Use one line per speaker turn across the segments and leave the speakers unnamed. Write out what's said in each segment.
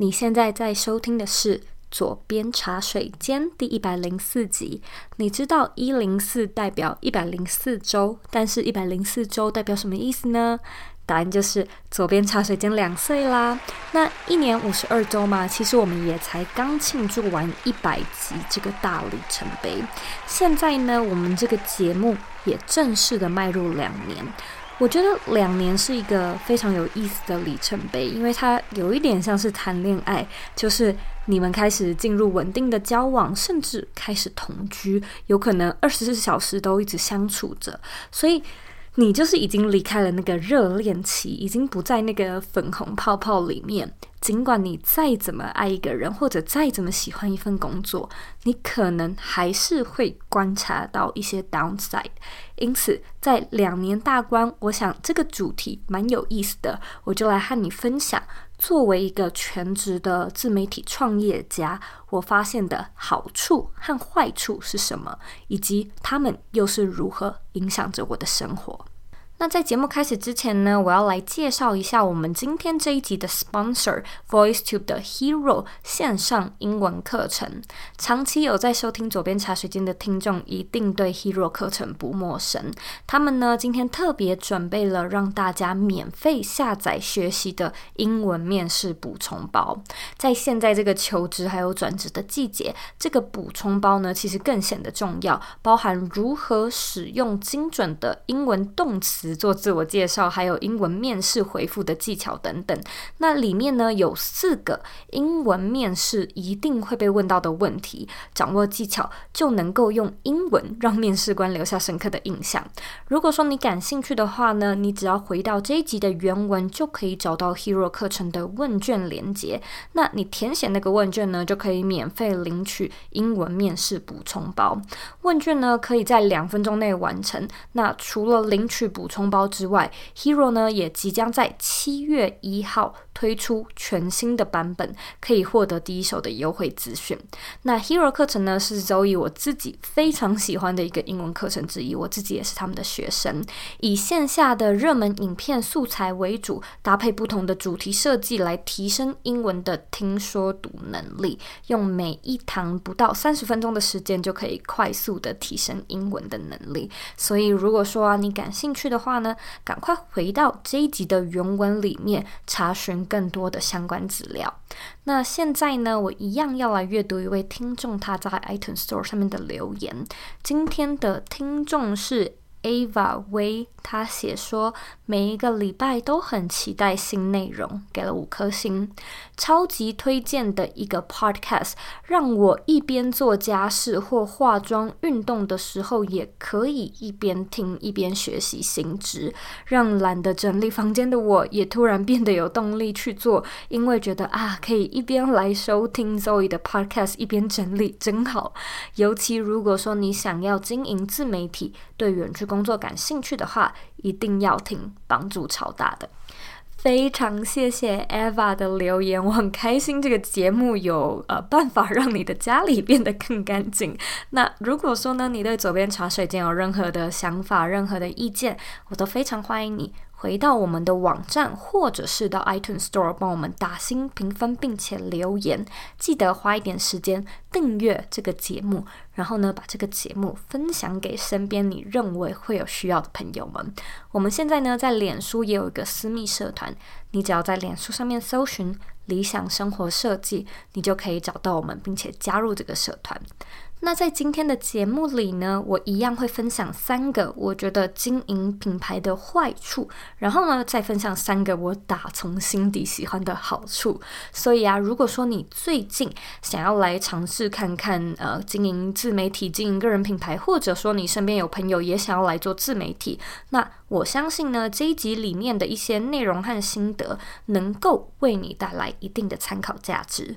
你现在在收听的是《左边茶水间》第一百零四集。你知道一零四代表一百零四周，但是一百零四周代表什么意思呢？答案就是左边茶水间两岁啦。那一年五十二周嘛，其实我们也才刚庆祝完一百集这个大里程碑。现在呢，我们这个节目也正式的迈入两年。我觉得两年是一个非常有意思的里程碑，因为它有一点像是谈恋爱，就是你们开始进入稳定的交往，甚至开始同居，有可能二十四小时都一直相处着，所以。你就是已经离开了那个热恋期，已经不在那个粉红泡泡里面。尽管你再怎么爱一个人，或者再怎么喜欢一份工作，你可能还是会观察到一些 downside。因此，在两年大关，我想这个主题蛮有意思的，我就来和你分享。作为一个全职的自媒体创业家，我发现的好处和坏处是什么，以及他们又是如何影响着我的生活。那在节目开始之前呢，我要来介绍一下我们今天这一集的 sponsor VoiceTube 的 Hero 线上英文课程。长期有在收听左边茶水间的听众，一定对 Hero 课程不陌生。他们呢，今天特别准备了让大家免费下载学习的英文面试补充包。在现在这个求职还有转职的季节，这个补充包呢，其实更显得重要，包含如何使用精准的英文动词。做自我介绍，还有英文面试回复的技巧等等。那里面呢，有四个英文面试一定会被问到的问题，掌握技巧就能够用英文让面试官留下深刻的印象。如果说你感兴趣的话呢，你只要回到这一集的原文，就可以找到 Hero 课程的问卷连接。那你填写那个问卷呢，就可以免费领取英文面试补充包。问卷呢，可以在两分钟内完成。那除了领取补充包之外，Hero 呢也即将在七月一号推出全新的版本，可以获得第一手的优惠资讯。那 Hero 课程呢是 Zoe 我自己非常喜欢的一个英文课程之一，我自己也是他们的学生。以线下的热门影片素材为主，搭配不同的主题设计来提升英文的听说读能力。用每一堂不到三十分钟的时间就可以快速的提升英文的能力。所以如果说你感兴趣的话，话呢，赶快回到这一集的原文里面查询更多的相关资料。那现在呢，我一样要来阅读一位听众他在 iTunes Store 上面的留言。今天的听众是 Ava We。他写说，每一个礼拜都很期待新内容，给了五颗星，超级推荐的一个 podcast，让我一边做家事或化妆、运动的时候，也可以一边听一边学习新知，让懒得整理房间的我也突然变得有动力去做，因为觉得啊，可以一边来收听 Zoe 的 podcast，一边整理，真好。尤其如果说你想要经营自媒体，对远距工作感兴趣的话，一定要听，帮助超大的。非常谢谢 Eva 的留言，我很开心这个节目有呃办法让你的家里变得更干净。那如果说呢，你对左边茶水间有任何的想法、任何的意见，我都非常欢迎你。回到我们的网站，或者是到 iTunes Store 帮我们打星评分，并且留言。记得花一点时间订阅这个节目，然后呢，把这个节目分享给身边你认为会有需要的朋友们。我们现在呢，在脸书也有一个私密社团，你只要在脸书上面搜寻“理想生活设计”，你就可以找到我们，并且加入这个社团。那在今天的节目里呢，我一样会分享三个我觉得经营品牌的坏处，然后呢，再分享三个我打从心底喜欢的好处。所以啊，如果说你最近想要来尝试看看，呃，经营自媒体、经营个人品牌，或者说你身边有朋友也想要来做自媒体，那我相信呢，这一集里面的一些内容和心得，能够为你带来一定的参考价值。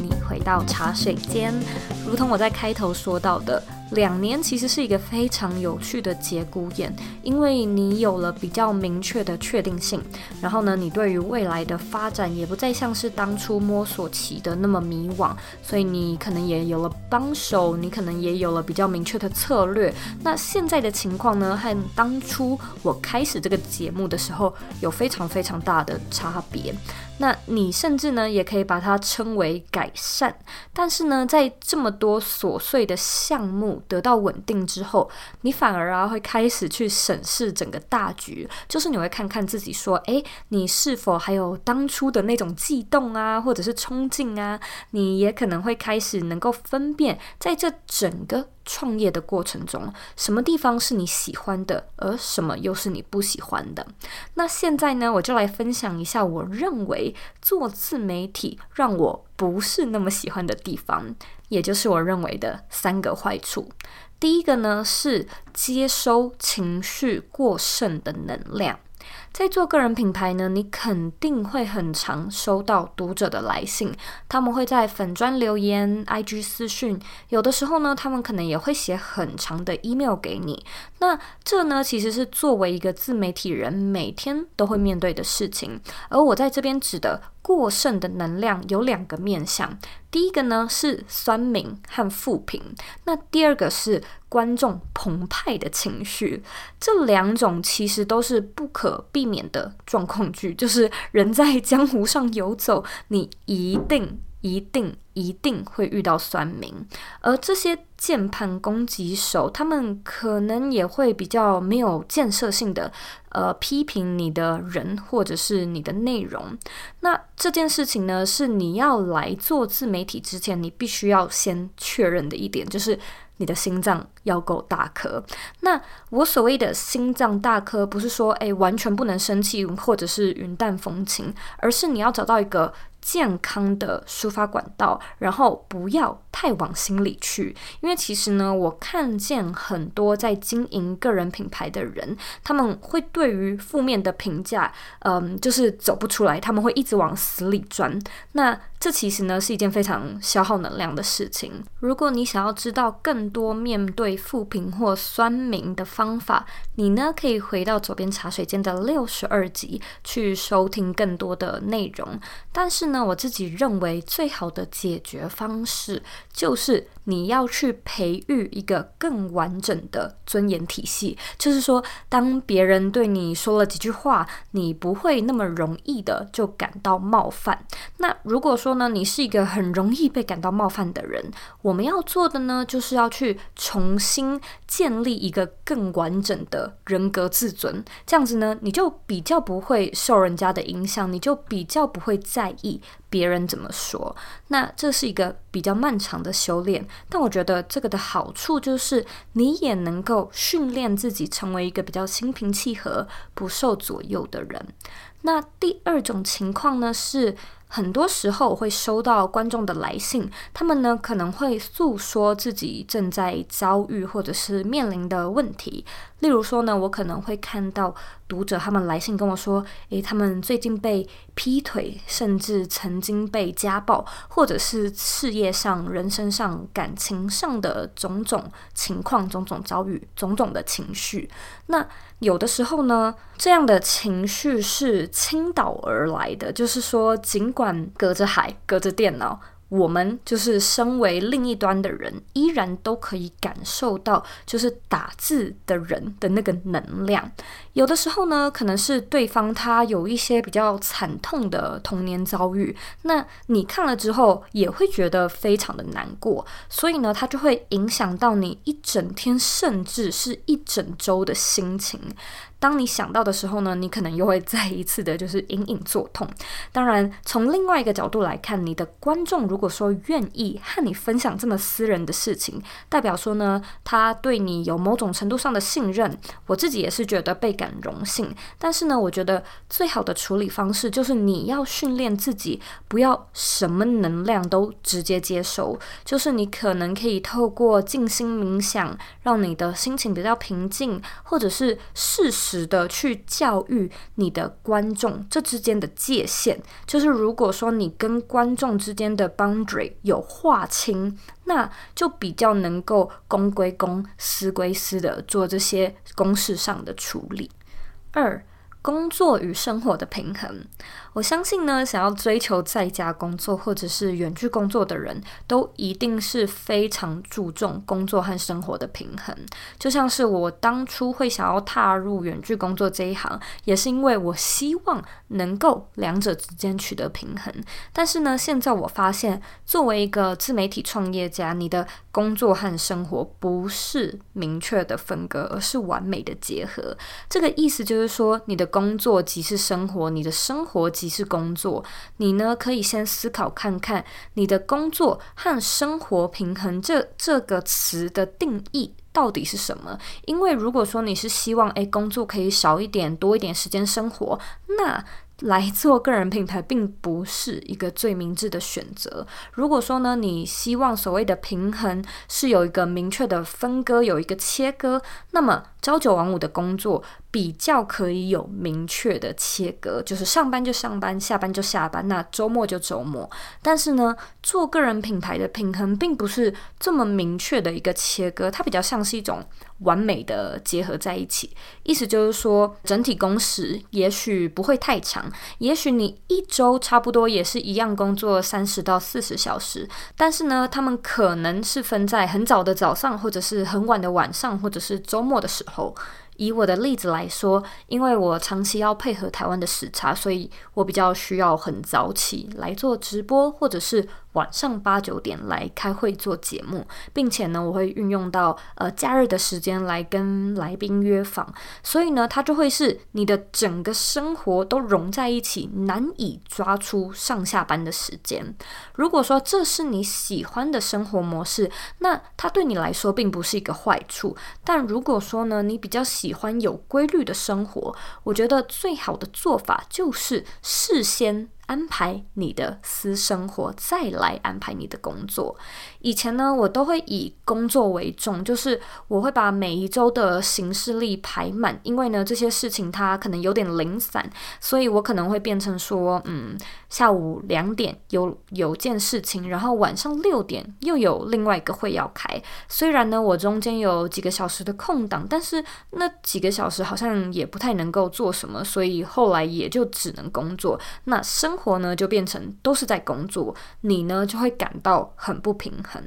到茶水间。如同我在开头说到的。两年其实是一个非常有趣的节骨眼，因为你有了比较明确的确定性，然后呢，你对于未来的发展也不再像是当初摸索期的那么迷惘，所以你可能也有了帮手，你可能也有了比较明确的策略。那现在的情况呢，和当初我开始这个节目的时候有非常非常大的差别。那你甚至呢，也可以把它称为改善。但是呢，在这么多琐碎的项目得到稳定之后，你反而啊会开始去审视整个大局，就是你会看看自己说，诶，你是否还有当初的那种悸动啊，或者是冲劲啊？你也可能会开始能够分辨，在这整个。创业的过程中，什么地方是你喜欢的，而什么又是你不喜欢的？那现在呢，我就来分享一下我认为做自媒体让我不是那么喜欢的地方，也就是我认为的三个坏处。第一个呢，是接收情绪过剩的能量。在做个人品牌呢，你肯定会很常收到读者的来信，他们会在粉专留言、IG 私讯，有的时候呢，他们可能也会写很长的 email 给你。那这呢，其实是作为一个自媒体人每天都会面对的事情。而我在这边指的过剩的能量有两个面向，第一个呢是酸敏和负评，那第二个是观众澎湃的情绪。这两种其实都是不可避免的状况剧，就是人在江湖上游走，你一定。一定一定会遇到酸民，而这些键盘攻击手，他们可能也会比较没有建设性的，呃，批评你的人或者是你的内容。那这件事情呢，是你要来做自媒体之前，你必须要先确认的一点，就是你的心脏要够大颗。那我所谓的心脏大颗，不是说诶完全不能生气或者是云淡风轻，而是你要找到一个。健康的抒发管道，然后不要太往心里去，因为其实呢，我看见很多在经营个人品牌的人，他们会对于负面的评价，嗯，就是走不出来，他们会一直往死里钻。那这其实呢是一件非常消耗能量的事情。如果你想要知道更多面对负评或酸民的方法，你呢可以回到左边茶水间的六十二集去收听更多的内容。但是呢，我自己认为最好的解决方式就是。你要去培育一个更完整的尊严体系，就是说，当别人对你说了几句话，你不会那么容易的就感到冒犯。那如果说呢，你是一个很容易被感到冒犯的人，我们要做的呢，就是要去重新建立一个更完整的人格自尊。这样子呢，你就比较不会受人家的影响，你就比较不会在意。别人怎么说？那这是一个比较漫长的修炼，但我觉得这个的好处就是你也能够训练自己成为一个比较心平气和、不受左右的人。那第二种情况呢是。很多时候我会收到观众的来信，他们呢可能会诉说自己正在遭遇或者是面临的问题。例如说呢，我可能会看到读者他们来信跟我说，诶，他们最近被劈腿，甚至曾经被家暴，或者是事业上、人生上、感情上的种种情况、种种遭遇、种种的情绪。那有的时候呢，这样的情绪是倾倒而来的，就是说，尽管隔着海，隔着电脑。我们就是身为另一端的人，依然都可以感受到，就是打字的人的那个能量。有的时候呢，可能是对方他有一些比较惨痛的童年遭遇，那你看了之后也会觉得非常的难过，所以呢，他就会影响到你一整天，甚至是一整周的心情。当你想到的时候呢，你可能又会再一次的就是隐隐作痛。当然，从另外一个角度来看，你的观众如果说愿意和你分享这么私人的事情，代表说呢，他对你有某种程度上的信任。我自己也是觉得倍感荣幸。但是呢，我觉得最好的处理方式就是你要训练自己，不要什么能量都直接接收。就是你可能可以透过静心冥想，让你的心情比较平静，或者是试试。值得去教育你的观众，这之间的界限，就是如果说你跟观众之间的 boundary 有划清，那就比较能够公归公，私归私的做这些公事上的处理。二。工作与生活的平衡，我相信呢，想要追求在家工作或者是远距工作的人，都一定是非常注重工作和生活的平衡。就像是我当初会想要踏入远距工作这一行，也是因为我希望能够两者之间取得平衡。但是呢，现在我发现，作为一个自媒体创业家，你的工作和生活不是明确的分割，而是完美的结合。这个意思就是说，你的工作即是生活，你的生活即是工作。你呢，可以先思考看看，你的工作和生活平衡这这个词的定义到底是什么？因为如果说你是希望，诶，工作可以少一点，多一点时间生活，那来做个人品牌并不是一个最明智的选择。如果说呢，你希望所谓的平衡是有一个明确的分割，有一个切割，那么朝九晚五的工作比较可以有明确的切割，就是上班就上班，下班就下班，那周末就周末。但是呢，做个人品牌的平衡并不是这么明确的一个切割，它比较像是一种完美的结合在一起。意思就是说，整体工时也许不会太长。也许你一周差不多也是一样工作三十到四十小时，但是呢，他们可能是分在很早的早上，或者是很晚的晚上，或者是周末的时候。后以我的例子来说，因为我长期要配合台湾的时差，所以我比较需要很早起来做直播，或者是晚上八九点来开会做节目，并且呢，我会运用到呃假日的时间来跟来宾约访，所以呢，它就会是你的整个生活都融在一起，难以抓出上下班的时间。如果说这是你喜欢的生活模式，那它对你来说并不是一个坏处。但如果说呢，你比较喜欢有规律的生活，我觉得最好的做法就是事先。安排你的私生活，再来安排你的工作。以前呢，我都会以工作为重，就是我会把每一周的行事历排满，因为呢，这些事情它可能有点零散，所以我可能会变成说，嗯，下午两点有有件事情，然后晚上六点又有另外一个会要开。虽然呢，我中间有几个小时的空档，但是那几个小时好像也不太能够做什么，所以后来也就只能工作。那生活呢，就变成都是在工作，你呢就会感到很不平衡。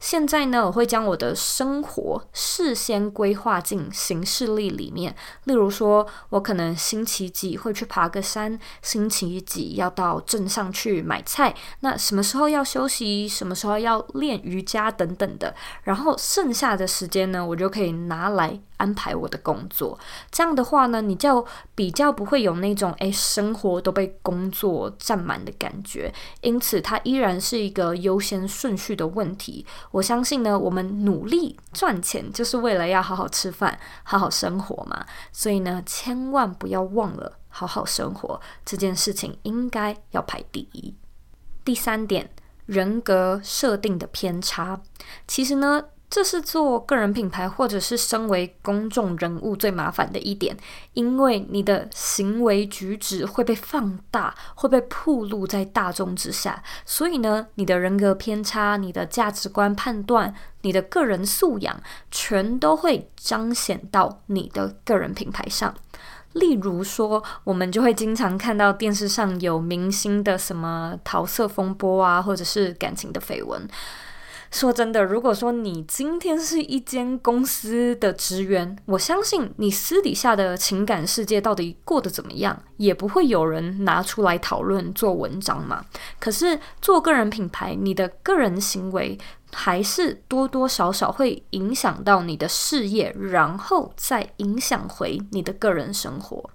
现在呢，我会将我的生活事先规划进行事历里面。例如说，我可能星期几会去爬个山，星期几要到镇上去买菜，那什么时候要休息，什么时候要练瑜伽等等的。然后剩下的时间呢，我就可以拿来安排我的工作。这样的话呢，你就比较不会有那种诶，生活都被工作占满的感觉。因此，它依然是一个优先顺序的问题。我相信呢，我们努力赚钱就是为了要好好吃饭、好好生活嘛。所以呢，千万不要忘了好好生活这件事情，应该要排第一。第三点，人格设定的偏差，其实呢。这是做个人品牌或者是身为公众人物最麻烦的一点，因为你的行为举止会被放大，会被曝露在大众之下，所以呢，你的人格偏差、你的价值观判断、你的个人素养，全都会彰显到你的个人品牌上。例如说，我们就会经常看到电视上有明星的什么桃色风波啊，或者是感情的绯闻。说真的，如果说你今天是一间公司的职员，我相信你私底下的情感世界到底过得怎么样，也不会有人拿出来讨论做文章嘛。可是做个人品牌，你的个人行为还是多多少少会影响到你的事业，然后再影响回你的个人生活。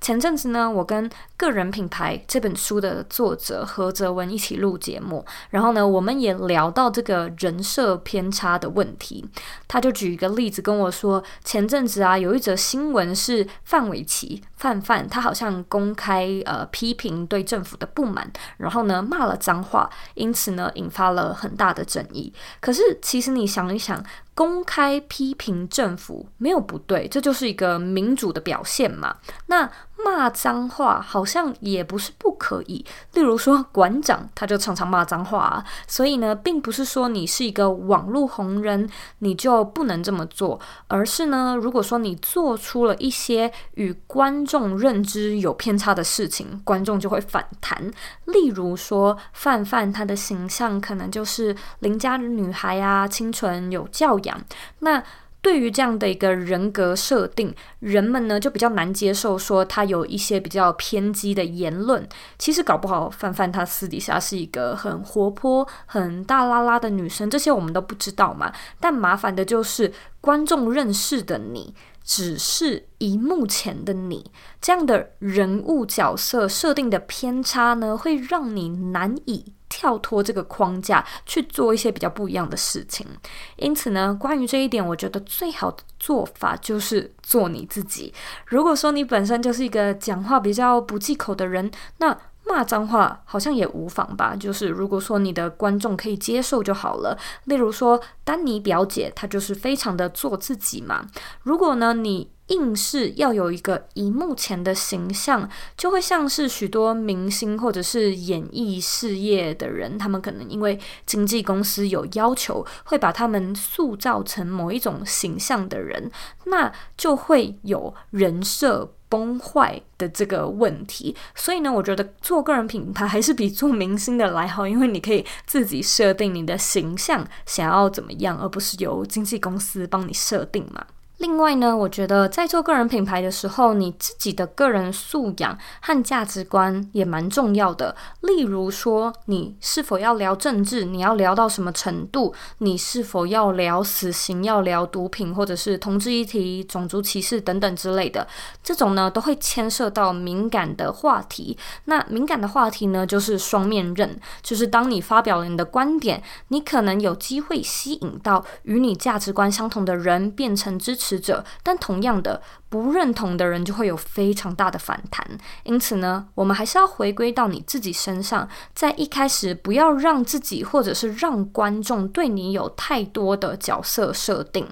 前阵子呢，我跟《个人品牌》这本书的作者何泽文一起录节目，然后呢，我们也聊到这个人设偏差的问题。他就举一个例子跟我说，前阵子啊，有一则新闻是范玮琪范范，他好像公开呃批评对政府的不满，然后呢骂了脏话，因此呢引发了很大的争议。可是其实你想一想。公开批评政府没有不对，这就是一个民主的表现嘛。那骂脏话好像也不是不可以，例如说馆长他就常常骂脏话，所以呢，并不是说你是一个网络红人你就不能这么做，而是呢，如果说你做出了一些与观众认知有偏差的事情，观众就会反弹。例如说范范他的形象可能就是邻家女孩啊，清纯有教养，那。对于这样的一个人格设定，人们呢就比较难接受，说他有一些比较偏激的言论。其实搞不好范范她私底下是一个很活泼、很大拉拉的女生，这些我们都不知道嘛。但麻烦的就是观众认识的你，只是荧幕前的你，这样的人物角色设定的偏差呢，会让你难以。跳脱这个框架去做一些比较不一样的事情，因此呢，关于这一点，我觉得最好的做法就是做你自己。如果说你本身就是一个讲话比较不忌口的人，那骂脏话好像也无妨吧。就是如果说你的观众可以接受就好了。例如说，丹尼表姐她就是非常的做自己嘛。如果呢，你硬是要有一个荧幕前的形象，就会像是许多明星或者是演艺事业的人，他们可能因为经纪公司有要求，会把他们塑造成某一种形象的人，那就会有人设崩坏的这个问题。所以呢，我觉得做个人品牌还是比做明星的来好，因为你可以自己设定你的形象想要怎么样，而不是由经纪公司帮你设定嘛。另外呢，我觉得在做个人品牌的时候，你自己的个人素养和价值观也蛮重要的。例如说，你是否要聊政治？你要聊到什么程度？你是否要聊死刑？要聊毒品，或者是同志议题、种族歧视等等之类的？这种呢，都会牵涉到敏感的话题。那敏感的话题呢，就是双面刃，就是当你发表了你的观点，你可能有机会吸引到与你价值观相同的人，变成支持者，但同样的，不认同的人就会有非常大的反弹。因此呢，我们还是要回归到你自己身上，在一开始不要让自己或者是让观众对你有太多的角色设定。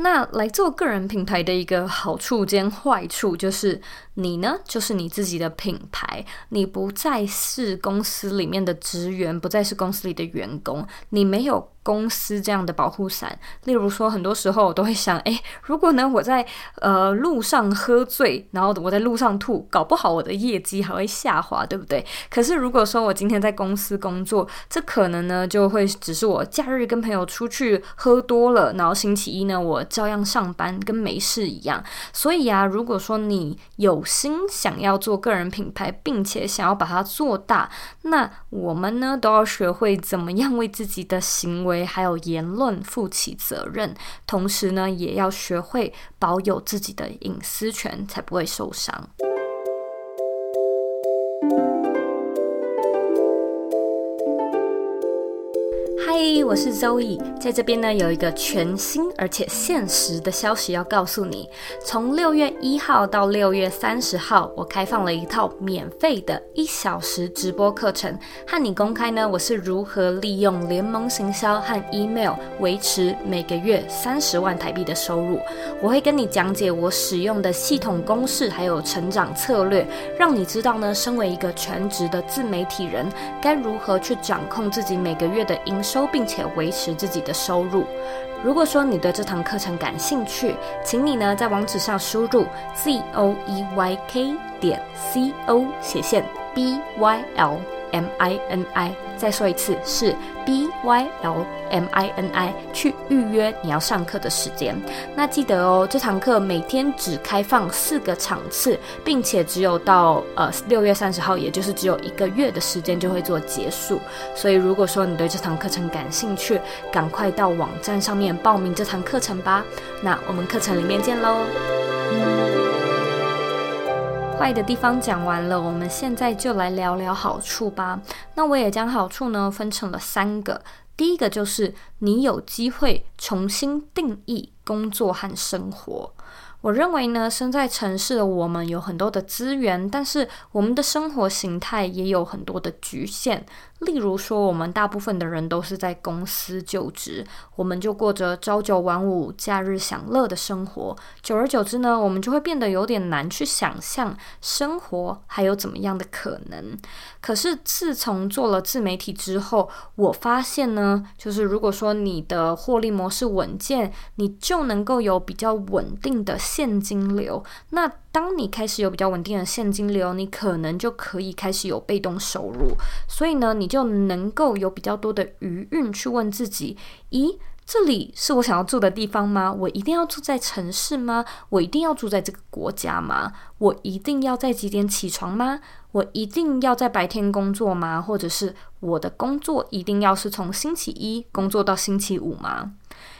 那来做个人品牌的一个好处兼坏处就是，你呢就是你自己的品牌，你不再是公司里面的职员，不再是公司里的员工，你没有。公司这样的保护伞，例如说，很多时候我都会想，诶，如果呢我在呃路上喝醉，然后我在路上吐，搞不好我的业绩还会下滑，对不对？可是如果说我今天在公司工作，这可能呢就会只是我假日跟朋友出去喝多了，然后星期一呢我照样上班，跟没事一样。所以啊，如果说你有心想要做个人品牌，并且想要把它做大，那我们呢都要学会怎么样为自己的行为。还有言论负起责任，同时呢，也要学会保有自己的隐私权，才不会受伤。嘿，我是 Zoe，在这边呢有一个全新而且限时的消息要告诉你。从六月一号到六月三十号，我开放了一套免费的一小时直播课程，和你公开呢我是如何利用联盟行销和 email 维持每个月三十万台币的收入。我会跟你讲解我使用的系统公式，还有成长策略，让你知道呢，身为一个全职的自媒体人，该如何去掌控自己每个月的营收。并且维持自己的收入。如果说你对这堂课程感兴趣，请你呢在网址上输入 z o e y k 点 c o 斜线 b y l m i n i。再说一次是 b y l m i n i 去预约你要上课的时间。那记得哦，这堂课每天只开放四个场次，并且只有到呃六月三十号，也就是只有一个月的时间就会做结束。所以如果说你对这堂课程感兴趣，赶快到网站上面报名这堂课程吧。那我们课程里面见喽。坏的地方讲完了，我们现在就来聊聊好处吧。那我也将好处呢分成了三个。第一个就是你有机会重新定义工作和生活。我认为呢，身在城市的我们有很多的资源，但是我们的生活形态也有很多的局限。例如说，我们大部分的人都是在公司就职，我们就过着朝九晚五、假日享乐的生活。久而久之呢，我们就会变得有点难去想象生活还有怎么样的可能。可是自从做了自媒体之后，我发现呢，就是如果说你的获利模式稳健，你就能够有比较稳定的现金流。那当你开始有比较稳定的现金流，你可能就可以开始有被动收入。所以呢，你就能够有比较多的余韵去问自己：咦，这里是我想要住的地方吗？我一定要住在城市吗？我一定要住在这个国家吗？我一定要在几点起床吗？我一定要在白天工作吗？或者是我的工作一定要是从星期一工作到星期五吗？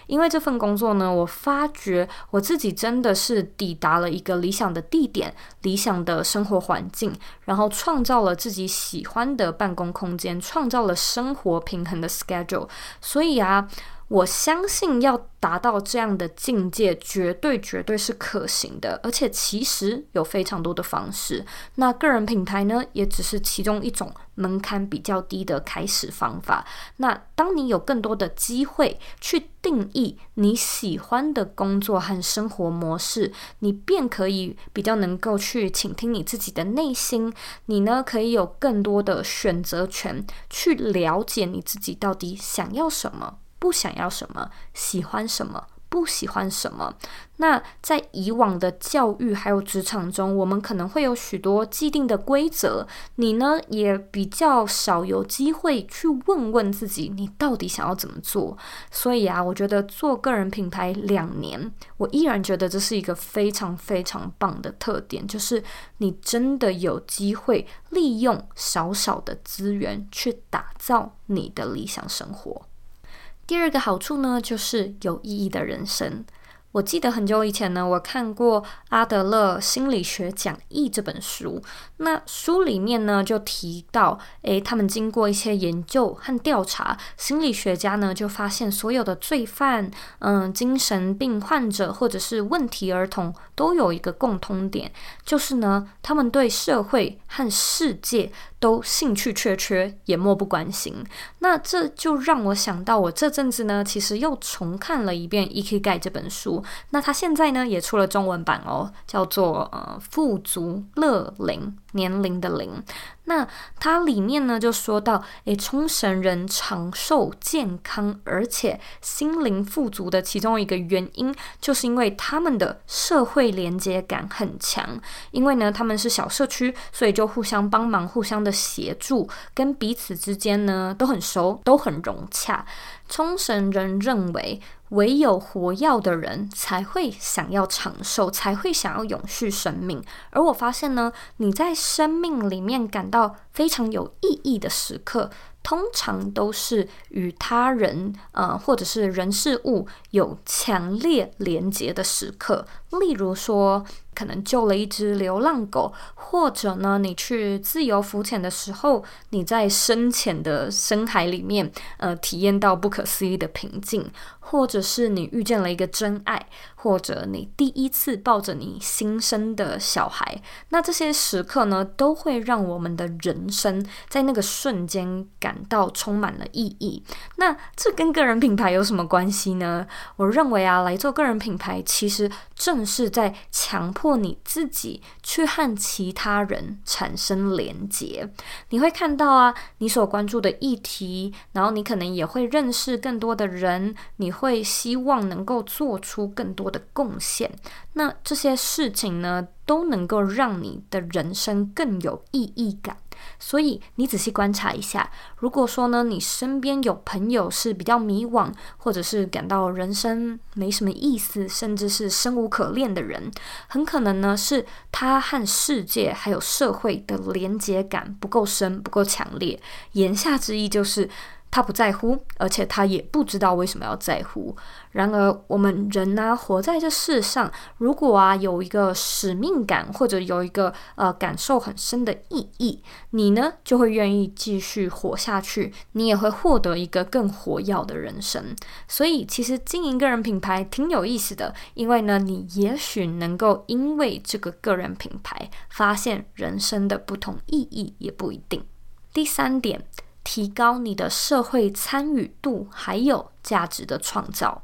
因为这份工作呢，我发觉我自己真的是抵达了一个理想的地点、理想的生活环境，然后创造了自己喜欢的办公空间，创造了生活平衡的 schedule。所以啊。我相信要达到这样的境界，绝对绝对是可行的，而且其实有非常多的方式。那个人品牌呢，也只是其中一种门槛比较低的开始方法。那当你有更多的机会去定义你喜欢的工作和生活模式，你便可以比较能够去倾听你自己的内心。你呢，可以有更多的选择权，去了解你自己到底想要什么。不想要什么，喜欢什么，不喜欢什么。那在以往的教育还有职场中，我们可能会有许多既定的规则。你呢，也比较少有机会去问问自己，你到底想要怎么做。所以啊，我觉得做个人品牌两年，我依然觉得这是一个非常非常棒的特点，就是你真的有机会利用少少的资源去打造你的理想生活。第二个好处呢，就是有意义的人生。我记得很久以前呢，我看过阿德勒心理学讲义这本书。那书里面呢，就提到，诶，他们经过一些研究和调查，心理学家呢就发现，所有的罪犯、嗯，精神病患者或者是问题儿童，都有一个共通点，就是呢，他们对社会和世界都兴趣缺缺，也漠不关心。那这就让我想到，我这阵子呢，其实又重看了一遍《E.K. 盖》这本书。那它现在呢，也出了中文版哦，叫做呃“富足乐龄”。年龄的龄，那它里面呢就说到，诶，冲绳人长寿、健康，而且心灵富足的其中一个原因，就是因为他们的社会连接感很强。因为呢，他们是小社区，所以就互相帮忙、互相的协助，跟彼此之间呢都很熟，都很融洽。冲绳人认为，唯有活跃的人才会想要长寿，才会想要永续生命。而我发现呢，你在生命里面感到非常有意义的时刻，通常都是与他人，呃，或者是人事物有强烈连结的时刻。例如说，可能救了一只流浪狗，或者呢，你去自由浮潜的时候，你在深浅的深海里面，呃，体验到不可思议的平静。或者是你遇见了一个真爱，或者你第一次抱着你新生的小孩，那这些时刻呢，都会让我们的人生在那个瞬间感到充满了意义。那这跟个人品牌有什么关系呢？我认为啊，来做个人品牌，其实正是在强迫你自己去和其他人产生连结。你会看到啊，你所关注的议题，然后你可能也会认识更多的人，你。会希望能够做出更多的贡献，那这些事情呢，都能够让你的人生更有意义感。所以你仔细观察一下，如果说呢，你身边有朋友是比较迷惘，或者是感到人生没什么意思，甚至是生无可恋的人，很可能呢，是他和世界还有社会的连接感不够深，不够强烈。言下之意就是。他不在乎，而且他也不知道为什么要在乎。然而，我们人呢、活在这世上，如果啊有一个使命感，或者有一个呃感受很深的意义，你呢就会愿意继续活下去，你也会获得一个更活跃的人生。所以，其实经营个人品牌挺有意思的，因为呢，你也许能够因为这个个人品牌发现人生的不同意义，也不一定。第三点。提高你的社会参与度，还有价值的创造。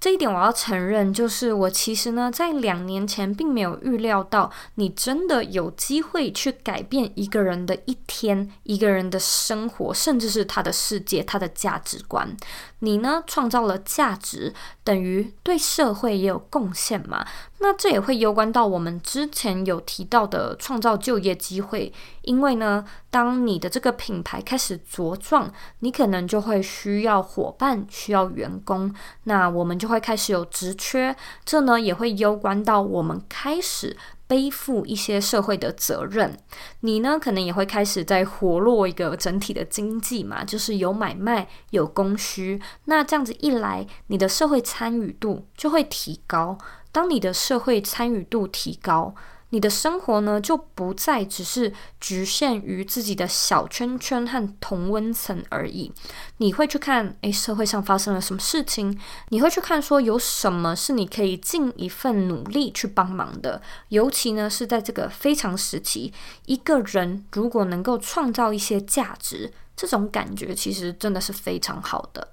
这一点我要承认，就是我其实呢，在两年前并没有预料到，你真的有机会去改变一个人的一天、一个人的生活，甚至是他的世界、他的价值观。你呢，创造了价值，等于对社会也有贡献嘛。那这也会攸关到我们之前有提到的创造就业机会，因为呢，当你的这个品牌开始茁壮，你可能就会需要伙伴，需要员工，那我们就会开始有职缺，这呢也会攸关到我们开始。背负一些社会的责任，你呢可能也会开始在活络一个整体的经济嘛，就是有买卖有供需，那这样子一来，你的社会参与度就会提高。当你的社会参与度提高，你的生活呢，就不再只是局限于自己的小圈圈和同温层而已。你会去看，诶，社会上发生了什么事情？你会去看，说有什么是你可以尽一份努力去帮忙的。尤其呢，是在这个非常时期，一个人如果能够创造一些价值，这种感觉其实真的是非常好的。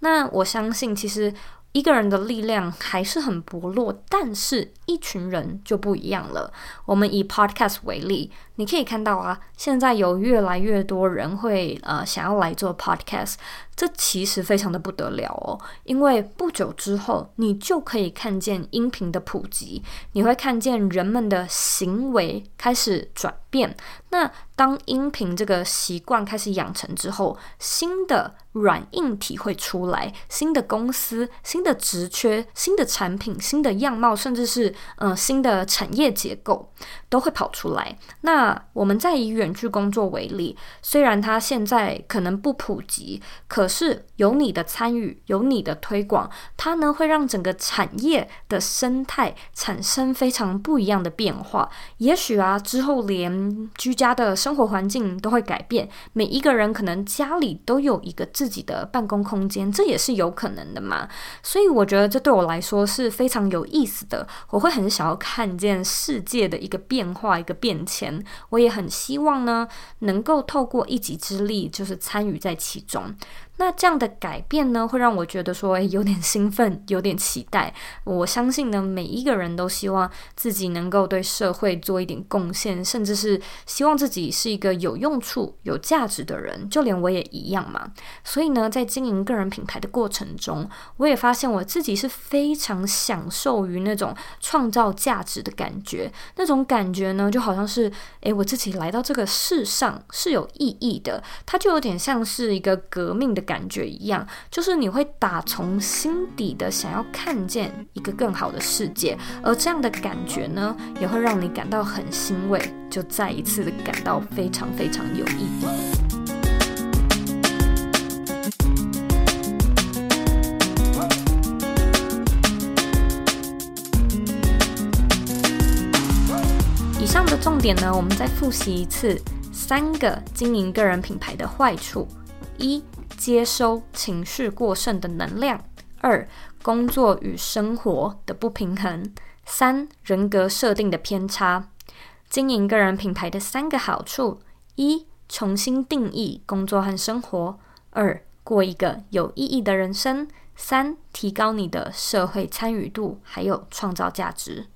那我相信，其实。一个人的力量还是很薄弱，但是一群人就不一样了。我们以 Podcast 为例，你可以看到啊，现在有越来越多人会呃想要来做 Podcast，这其实非常的不得了哦。因为不久之后，你就可以看见音频的普及，你会看见人们的行为开始转变。那当音频这个习惯开始养成之后，新的软硬体会出来，新的公司、新的职缺、新的产品、新的样貌，甚至是呃新的产业结构都会跑出来。那我们再以远距工作为例，虽然它现在可能不普及，可是有你的参与，有你的推广，它呢会让整个产业的生态产生非常不一样的变化。也许啊，之后连居家的生活环境都会改变，每一个人可能家里都有一个自己的办公空间，这也是有可能的嘛。所以我觉得这对我来说是非常有意思的，我会很想要看见世界的一个变化、一个变迁。我也很希望呢，能够透过一己之力，就是参与在其中。那这样的改变呢，会让我觉得说，诶，有点兴奋，有点期待。我相信呢，每一个人都希望自己能够对社会做一点贡献，甚至是希望自己是一个有用处、有价值的人。就连我也一样嘛。所以呢，在经营个人品牌的过程中，我也发现我自己是非常享受于那种创造价值的感觉。那种感觉呢，就好像是，诶，我自己来到这个世上是有意义的。它就有点像是一个革命的。感觉一样，就是你会打从心底的想要看见一个更好的世界，而这样的感觉呢，也会让你感到很欣慰，就再一次的感到非常非常有意义。以上的重点呢，我们再复习一次：三个经营个人品牌的坏处，一。接收情绪过剩的能量，二、工作与生活的不平衡，三、人格设定的偏差。经营个人品牌的三个好处：一、重新定义工作和生活；二、过一个有意义的人生；三、提高你的社会参与度，还有创造价值。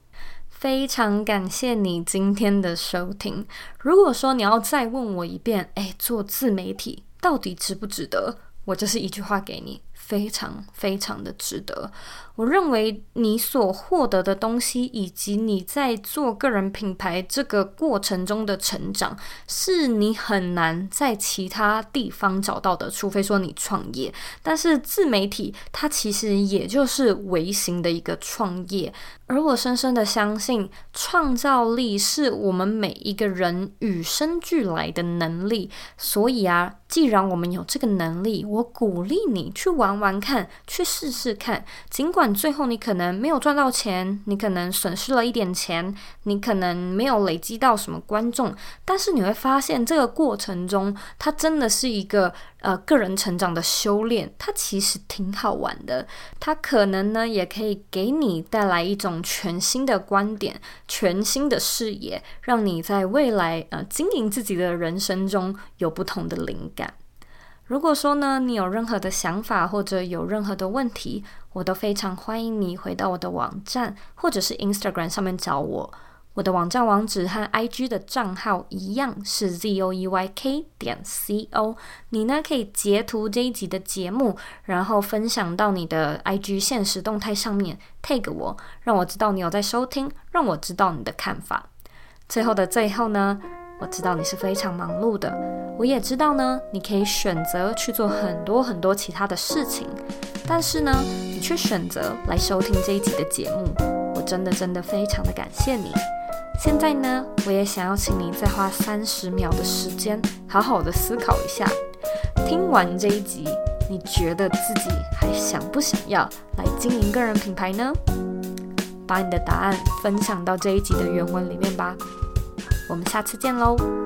非常感谢你今天的收听。如果说你要再问我一遍，哎，做自媒体。到底值不值得？我就是一句话给你，非常非常的值得。我认为你所获得的东西，以及你在做个人品牌这个过程中的成长，是你很难在其他地方找到的，除非说你创业。但是自媒体它其实也就是微型的一个创业，而我深深的相信，创造力是我们每一个人与生俱来的能力。所以啊，既然我们有这个能力，我鼓励你去玩玩看，去试试看，尽管。最后，你可能没有赚到钱，你可能损失了一点钱，你可能没有累积到什么观众，但是你会发现这个过程中，它真的是一个呃个人成长的修炼，它其实挺好玩的。它可能呢，也可以给你带来一种全新的观点、全新的视野，让你在未来呃经营自己的人生中有不同的灵感。如果说呢，你有任何的想法或者有任何的问题，我都非常欢迎你回到我的网站或者是 Instagram 上面找我。我的网站网址和 IG 的账号一样是 zoeyk 点 co。你呢可以截图这一集的节目，然后分享到你的 IG 现实动态上面，tag 我，让我知道你有在收听，让我知道你的看法。最后的最后呢，我知道你是非常忙碌的，我也知道呢，你可以选择去做很多很多其他的事情，但是呢，你却选择来收听这一集的节目，我真的真的非常的感谢你。现在呢，我也想要请你再花三十秒的时间，好好的思考一下，听完这一集，你觉得自己还想不想要来经营个人品牌呢？把你的答案分享到这一集的原文里面吧。我们下次见喽。